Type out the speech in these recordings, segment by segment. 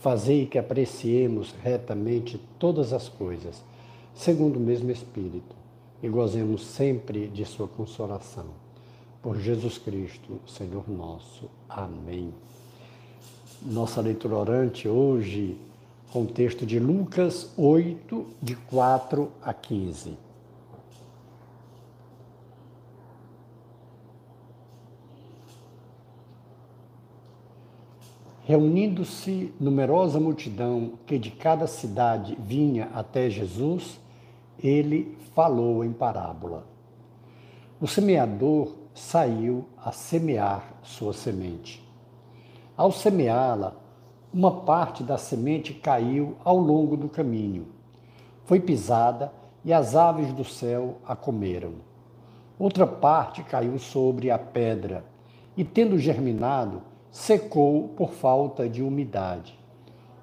Fazei que apreciemos retamente todas as coisas, segundo o mesmo Espírito, e gozemos sempre de Sua consolação. Por Jesus Cristo, Senhor nosso. Amém. Nossa leitura orante hoje, com o texto de Lucas 8, de 4 a 15. Reunindo-se numerosa multidão que de cada cidade vinha até Jesus, ele falou em parábola. O semeador saiu a semear sua semente. Ao semeá-la, uma parte da semente caiu ao longo do caminho. Foi pisada e as aves do céu a comeram. Outra parte caiu sobre a pedra e, tendo germinado, secou por falta de umidade.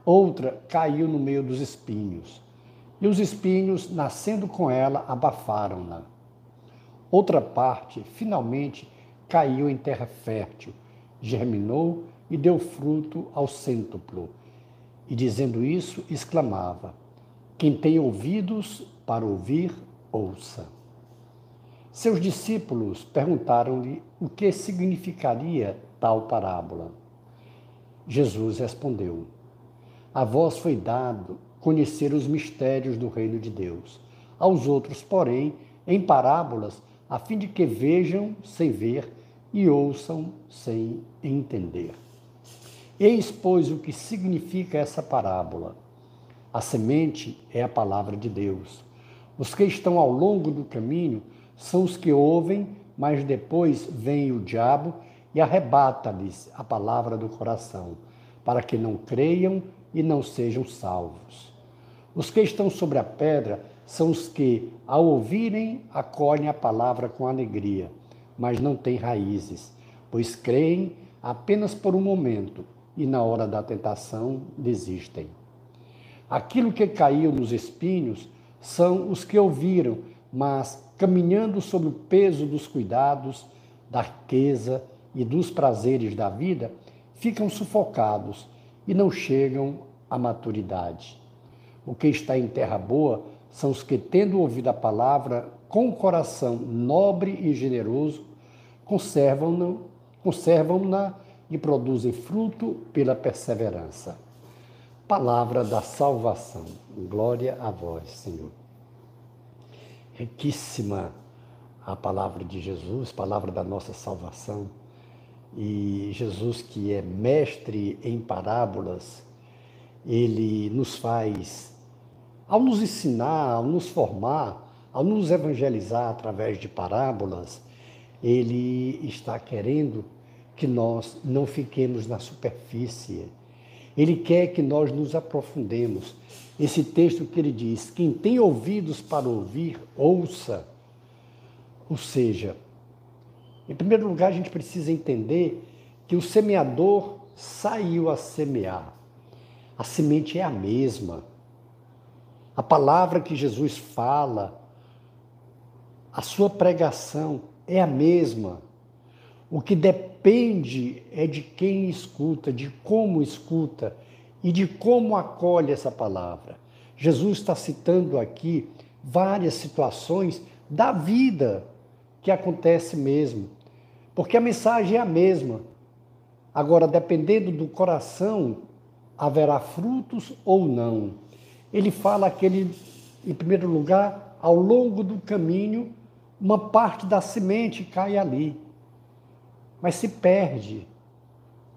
Outra caiu no meio dos espinhos, e os espinhos, nascendo com ela, abafaram-na. Outra parte, finalmente, caiu em terra fértil, germinou e deu fruto ao cêntuplo. E dizendo isso, exclamava: Quem tem ouvidos para ouvir, ouça. Seus discípulos perguntaram-lhe o que significaria tal parábola. Jesus respondeu: A vós foi dado conhecer os mistérios do reino de Deus. Aos outros, porém, em parábolas, a fim de que vejam sem ver e ouçam sem entender. Eis, pois, o que significa essa parábola. A semente é a palavra de Deus. Os que estão ao longo do caminho são os que ouvem, mas depois vem o diabo e arrebata-lhes a palavra do coração, para que não creiam e não sejam salvos. Os que estão sobre a pedra são os que, ao ouvirem, acolhem a palavra com alegria, mas não têm raízes, pois creem apenas por um momento e, na hora da tentação, desistem. Aquilo que caiu nos espinhos são os que ouviram, mas caminhando sob o peso dos cuidados, da riqueza, e dos prazeres da vida ficam sufocados e não chegam à maturidade. O que está em terra boa são os que, tendo ouvido a palavra com o coração nobre e generoso, conservam-na conservam e produzem fruto pela perseverança. Palavra da salvação. Glória a vós, Senhor. Riquíssima a palavra de Jesus, palavra da nossa salvação e Jesus, que é mestre em parábolas, ele nos faz, ao nos ensinar, ao nos formar, ao nos evangelizar através de parábolas, ele está querendo que nós não fiquemos na superfície. Ele quer que nós nos aprofundemos. Esse texto que ele diz: quem tem ouvidos para ouvir, ouça. Ou seja, em primeiro lugar, a gente precisa entender que o semeador saiu a semear. A semente é a mesma. A palavra que Jesus fala, a sua pregação é a mesma. O que depende é de quem escuta, de como escuta e de como acolhe essa palavra. Jesus está citando aqui várias situações da vida que acontece mesmo. Porque a mensagem é a mesma. Agora, dependendo do coração, haverá frutos ou não. Ele fala aquele, em primeiro lugar, ao longo do caminho, uma parte da semente cai ali, mas se perde.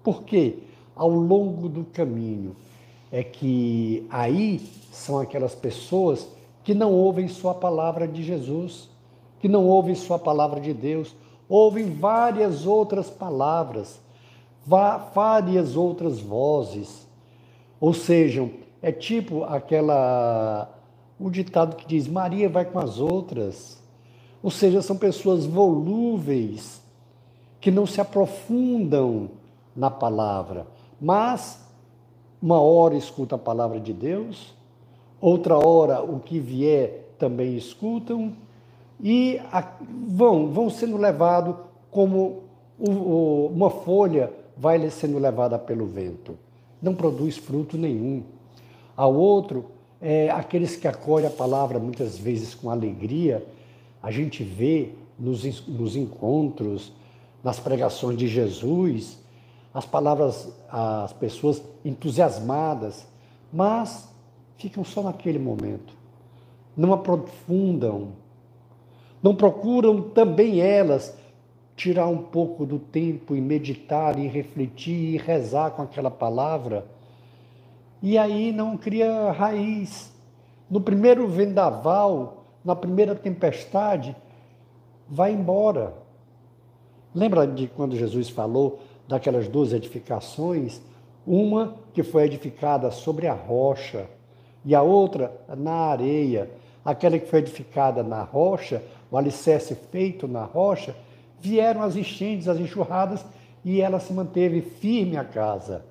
Por quê? Ao longo do caminho. É que aí são aquelas pessoas que não ouvem sua palavra de Jesus, que não ouvem sua palavra de Deus, ouvem várias outras palavras, várias outras vozes. Ou seja, é tipo aquela o ditado que diz Maria vai com as outras. Ou seja, são pessoas volúveis que não se aprofundam na palavra, mas uma hora escuta a palavra de Deus, outra hora o que vier também escutam e vão vão sendo levados como uma folha vai sendo levada pelo vento. Não produz fruto nenhum. Ao outro, é, aqueles que acolhem a palavra muitas vezes com alegria, a gente vê nos, nos encontros, nas pregações de Jesus, as palavras, as pessoas entusiasmadas, mas ficam só naquele momento. Não aprofundam, não procuram também elas tirar um pouco do tempo e meditar e refletir e rezar com aquela palavra. E aí não cria raiz. No primeiro vendaval, na primeira tempestade, vai embora. Lembra de quando Jesus falou daquelas duas edificações? Uma que foi edificada sobre a rocha e a outra na areia. Aquela que foi edificada na rocha, o alicerce feito na rocha, vieram as enchentes, as enxurradas, e ela se manteve firme a casa.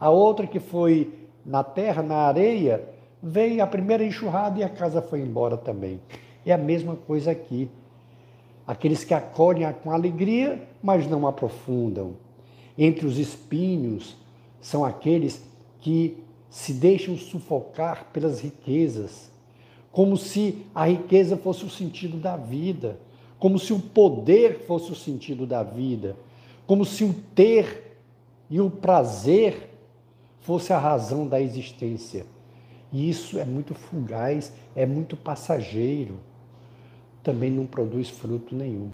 A outra que foi na terra, na areia, veio a primeira enxurrada e a casa foi embora também. É a mesma coisa aqui. Aqueles que acolhem com alegria, mas não aprofundam. Entre os espinhos são aqueles que se deixam sufocar pelas riquezas, como se a riqueza fosse o sentido da vida como se o poder fosse o sentido da vida, como se o ter e o prazer fosse a razão da existência. E isso é muito fugaz, é muito passageiro. Também não produz fruto nenhum.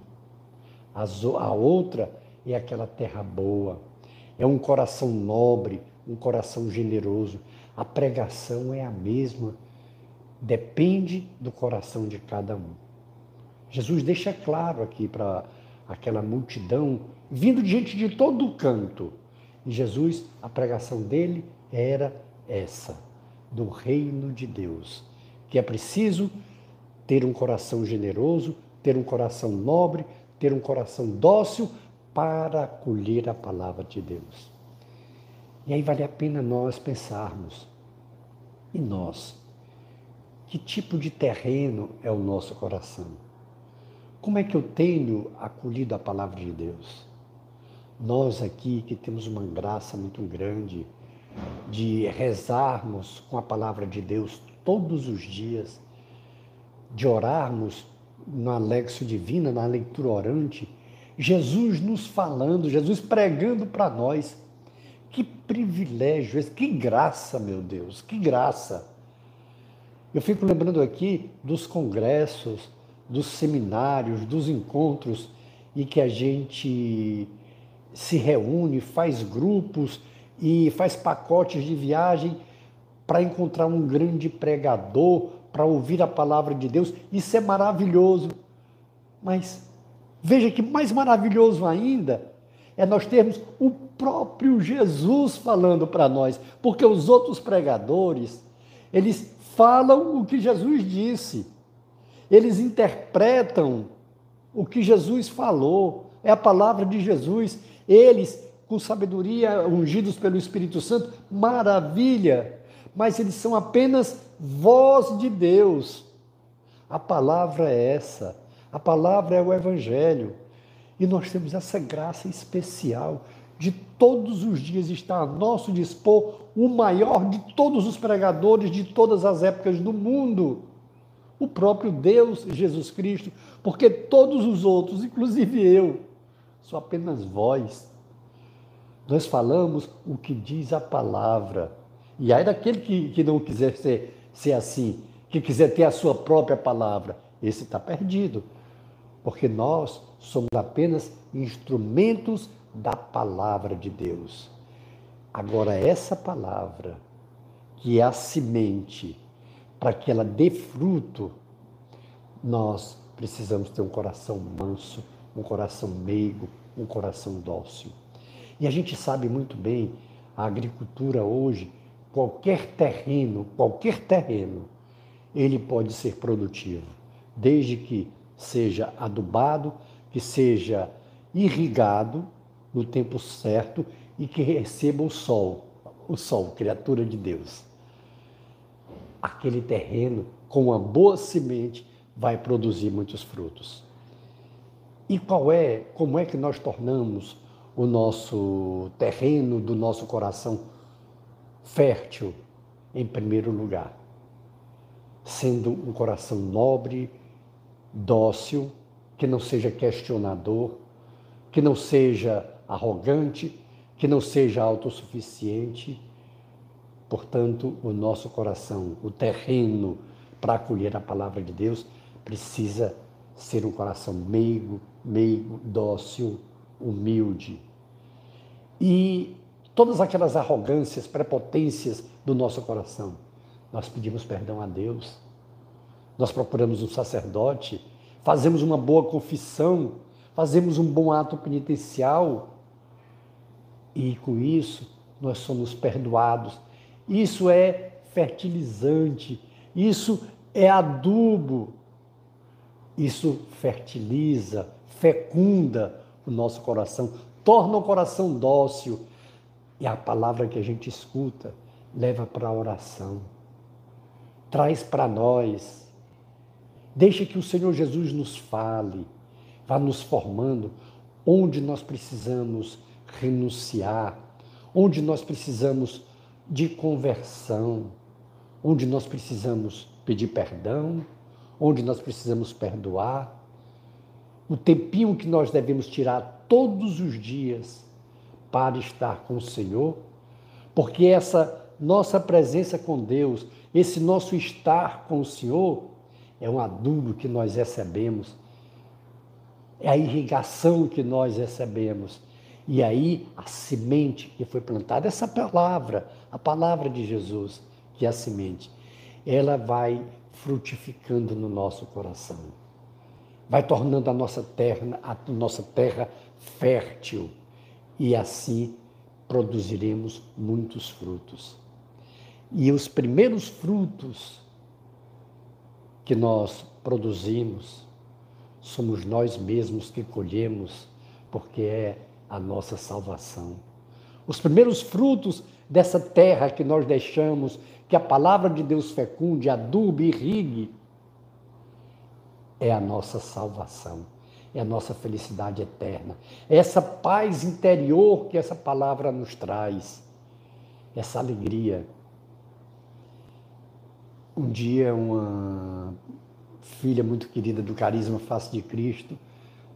A outra é aquela terra boa, é um coração nobre, um coração generoso. A pregação é a mesma, depende do coração de cada um. Jesus deixa claro aqui para aquela multidão, vindo diante de todo canto. E Jesus, a pregação dele era essa, do reino de Deus, que é preciso ter um coração generoso, ter um coração nobre, ter um coração dócil para acolher a palavra de Deus. E aí vale a pena nós pensarmos, e nós? Que tipo de terreno é o nosso coração? Como é que eu tenho acolhido a palavra de Deus? Nós aqui que temos uma graça muito grande de rezarmos com a palavra de Deus todos os dias, de orarmos na Lexo Divina, na leitura orante, Jesus nos falando, Jesus pregando para nós. Que privilégio que graça, meu Deus, que graça. Eu fico lembrando aqui dos congressos, dos seminários, dos encontros e que a gente se reúne, faz grupos e faz pacotes de viagem para encontrar um grande pregador, para ouvir a palavra de Deus. Isso é maravilhoso. Mas veja que mais maravilhoso ainda é nós termos o próprio Jesus falando para nós, porque os outros pregadores, eles falam o que Jesus disse. Eles interpretam o que Jesus falou, é a palavra de Jesus. Eles, com sabedoria, ungidos pelo Espírito Santo, maravilha, mas eles são apenas voz de Deus. A palavra é essa, a palavra é o Evangelho. E nós temos essa graça especial de todos os dias estar a nosso dispor o maior de todos os pregadores de todas as épocas do mundo o próprio Deus Jesus Cristo, porque todos os outros, inclusive eu, sou apenas voz. Nós falamos o que diz a palavra. E aí daquele que, que não quiser ser, ser assim, que quiser ter a sua própria palavra, esse está perdido. Porque nós somos apenas instrumentos da palavra de Deus. Agora, essa palavra, que é a semente, para que ela dê fruto, nós precisamos ter um coração manso, um coração meigo, um coração dócil. E a gente sabe muito bem, a agricultura hoje, qualquer terreno, qualquer terreno, ele pode ser produtivo, desde que seja adubado, que seja irrigado no tempo certo e que receba o sol, o sol, criatura de Deus. Aquele terreno com uma boa semente vai produzir muitos frutos. E qual é, como é que nós tornamos o nosso terreno do nosso coração fértil em primeiro lugar? Sendo um coração nobre, dócil, que não seja questionador, que não seja arrogante, que não seja autossuficiente. Portanto, o nosso coração, o terreno para acolher a palavra de Deus, precisa ser um coração meigo, meigo, dócil, humilde. E todas aquelas arrogâncias, prepotências do nosso coração, nós pedimos perdão a Deus. Nós procuramos um sacerdote, fazemos uma boa confissão, fazemos um bom ato penitencial e com isso nós somos perdoados. Isso é fertilizante, isso é adubo, isso fertiliza, fecunda o nosso coração, torna o coração dócil. E a palavra que a gente escuta leva para a oração, traz para nós. Deixa que o Senhor Jesus nos fale, vá nos formando onde nós precisamos renunciar, onde nós precisamos de conversão, onde nós precisamos pedir perdão onde nós precisamos perdoar, o tempinho que nós devemos tirar todos os dias para estar com o Senhor, porque essa nossa presença com Deus, esse nosso estar com o Senhor, é um adubo que nós recebemos, é a irrigação que nós recebemos. E aí a semente que foi plantada, essa palavra, a palavra de Jesus, que é a semente, ela vai frutificando no nosso coração. Vai tornando a nossa terra, a nossa terra fértil e assim produziremos muitos frutos. E os primeiros frutos que nós produzimos somos nós mesmos que colhemos, porque é a nossa salvação. Os primeiros frutos dessa terra que nós deixamos que a palavra de Deus fecunde, adube e irrigue, é a nossa salvação, é a nossa felicidade eterna, é essa paz interior que essa palavra nos traz, essa alegria. Um dia, uma filha muito querida do Carisma Face de Cristo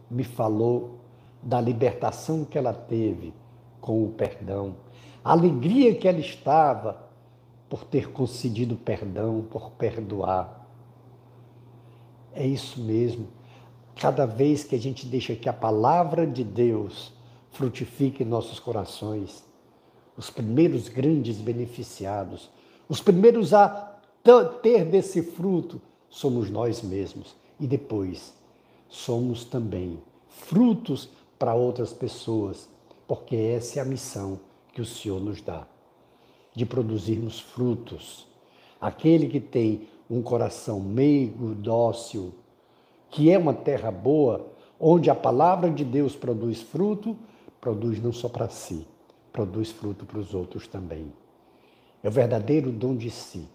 me falou da libertação que ela teve com o perdão, a alegria que ela estava por ter concedido perdão, por perdoar. É isso mesmo. Cada vez que a gente deixa que a palavra de Deus frutifique em nossos corações, os primeiros grandes beneficiados, os primeiros a ter desse fruto, somos nós mesmos. E depois, somos também frutos para outras pessoas, porque essa é a missão que o Senhor nos dá de produzirmos frutos. Aquele que tem um coração meigo, dócil, que é uma terra boa, onde a palavra de Deus produz fruto, produz não só para si, produz fruto para os outros também. É o verdadeiro dom de si.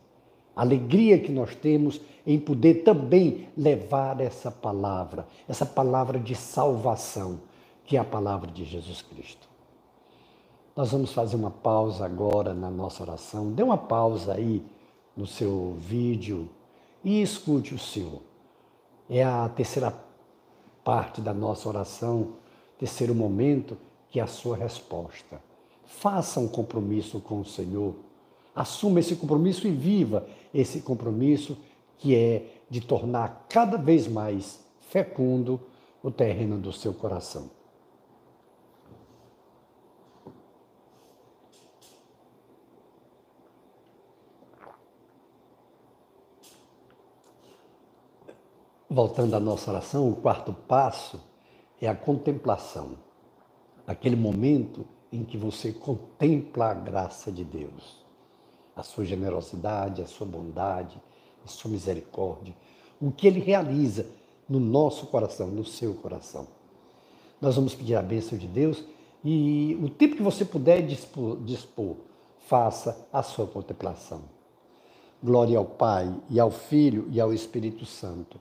A alegria que nós temos em poder também levar essa palavra, essa palavra de salvação, que é a palavra de Jesus Cristo. Nós vamos fazer uma pausa agora na nossa oração. Dê uma pausa aí no seu vídeo e escute o Senhor. É a terceira parte da nossa oração, terceiro momento, que é a sua resposta. Faça um compromisso com o Senhor. Assuma esse compromisso e viva esse compromisso que é de tornar cada vez mais fecundo o terreno do seu coração. Voltando à nossa oração, o quarto passo é a contemplação. Aquele momento em que você contempla a graça de Deus. a sua generosidade, a sua bondade, a sua misericórdia, o que ele realiza no nosso coração, no seu coração. Nós vamos pedir a bênção de Deus e o tempo que você puder dispor, dispor faça a sua contemplação. Glória ao Pai, e ao Filho, e ao Espírito Santo,